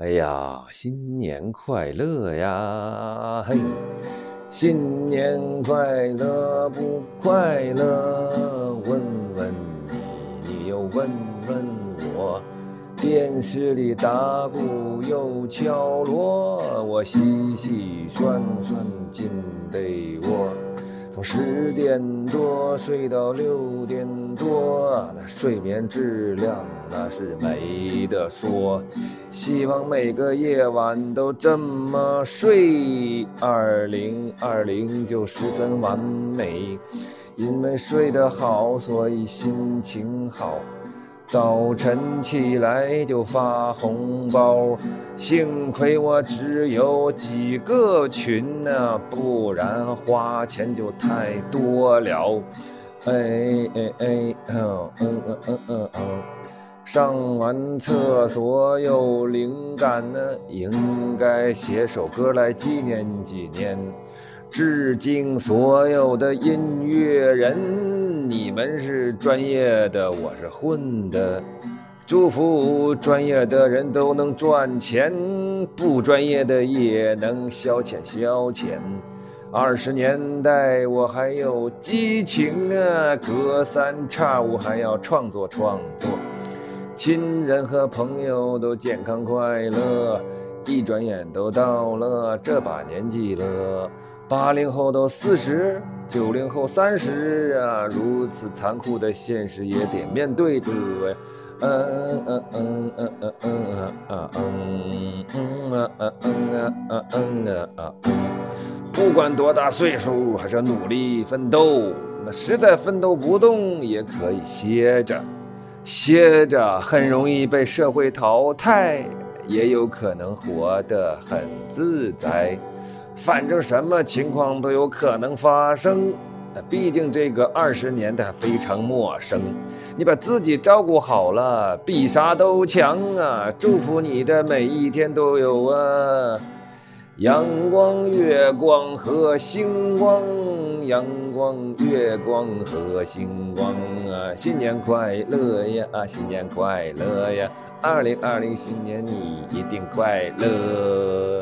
哎呀，新年快乐呀！嘿，新年快乐不快乐？问问你，你又问问我。电视里打鼓又敲锣，我洗洗涮涮进被窝。从十点多睡到六点多，那睡眠质量那是没得说。希望每个夜晚都这么睡，二零二零就十分完美。因为睡得好，所以心情好。早晨起来就发红包，幸亏我只有几个群呢，不然花钱就太多了。哎哎哎，嗯嗯嗯嗯嗯嗯，上完厕所有灵感呢，应该写首歌来纪念纪念。致敬所有的音乐人，你们是专业的，我是混的。祝福专业的人都能赚钱，不专业的也能消遣消遣。二十年代我还有激情啊，隔三差五还要创作创作。亲人和朋友都健康快乐，一转眼都到了这把年纪了。八零后都四十，九零后三十啊，如此残酷的现实也得面对着。嗯嗯嗯嗯嗯嗯嗯嗯嗯嗯嗯嗯嗯嗯不管多大岁数，还是要努力奋斗。那实在奋斗不动，也可以歇着，歇着很容易被社会淘汰，也有可能活得很自在。反正什么情况都有可能发生，毕竟这个二十年代非常陌生。你把自己照顾好了，比啥都强啊！祝福你的每一天都有啊，阳光、月光和星光，阳光、月光和星光啊！新年快乐呀，啊新年快乐呀！二零二零新年你一定快乐。